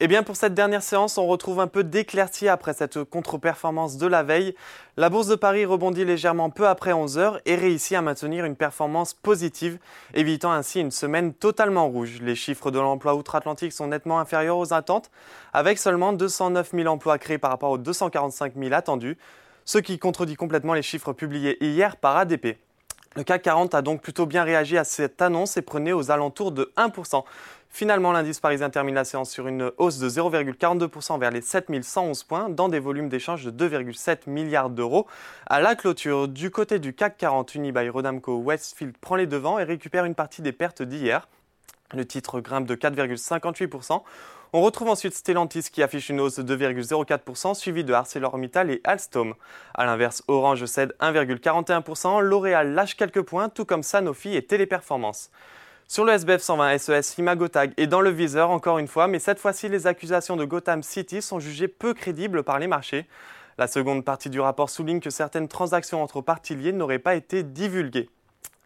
Eh bien, pour cette dernière séance, on retrouve un peu d'éclaircie après cette contre-performance de la veille. La bourse de Paris rebondit légèrement peu après 11 heures et réussit à maintenir une performance positive, évitant ainsi une semaine totalement rouge. Les chiffres de l'emploi outre-Atlantique sont nettement inférieurs aux attentes, avec seulement 209 000 emplois créés par rapport aux 245 000 attendus, ce qui contredit complètement les chiffres publiés hier par ADP. Le CAC 40 a donc plutôt bien réagi à cette annonce et prenait aux alentours de 1%. Finalement, l'indice parisien termine la séance sur une hausse de 0,42% vers les 7111 points dans des volumes d'échange de 2,7 milliards d'euros. À la clôture, du côté du CAC 40, Unibail Rodamco Westfield prend les devants et récupère une partie des pertes d'hier. Le titre grimpe de 4,58%. On retrouve ensuite Stellantis qui affiche une hausse de 2,04%, suivi de ArcelorMittal et Alstom. A l'inverse, Orange cède 1,41%, L'Oréal lâche quelques points, tout comme Sanofi et Téléperformance. Sur le SBF 120 SES, Imagotag est dans le viseur encore une fois, mais cette fois-ci, les accusations de Gotham City sont jugées peu crédibles par les marchés. La seconde partie du rapport souligne que certaines transactions entre parties liées n'auraient pas été divulguées.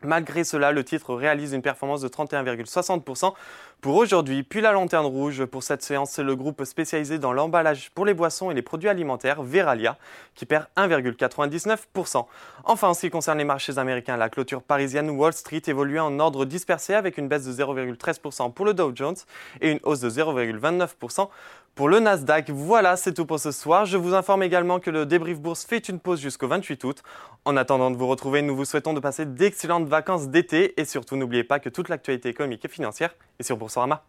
Malgré cela, le titre réalise une performance de 31,60% pour aujourd'hui. Puis la lanterne rouge pour cette séance, c'est le groupe spécialisé dans l'emballage pour les boissons et les produits alimentaires, Veralia, qui perd 1,99%. Enfin, en ce qui concerne les marchés américains, la clôture parisienne Wall Street évolue en ordre dispersé avec une baisse de 0,13% pour le Dow Jones et une hausse de 0,29% pour le Nasdaq. Voilà, c'est tout pour ce soir. Je vous informe également que le débrief bourse fait une pause jusqu'au 28 août. En attendant de vous retrouver, nous vous souhaitons de passer d'excellentes vacances d'été et surtout n'oubliez pas que toute l'actualité économique et financière est sur Boursorama.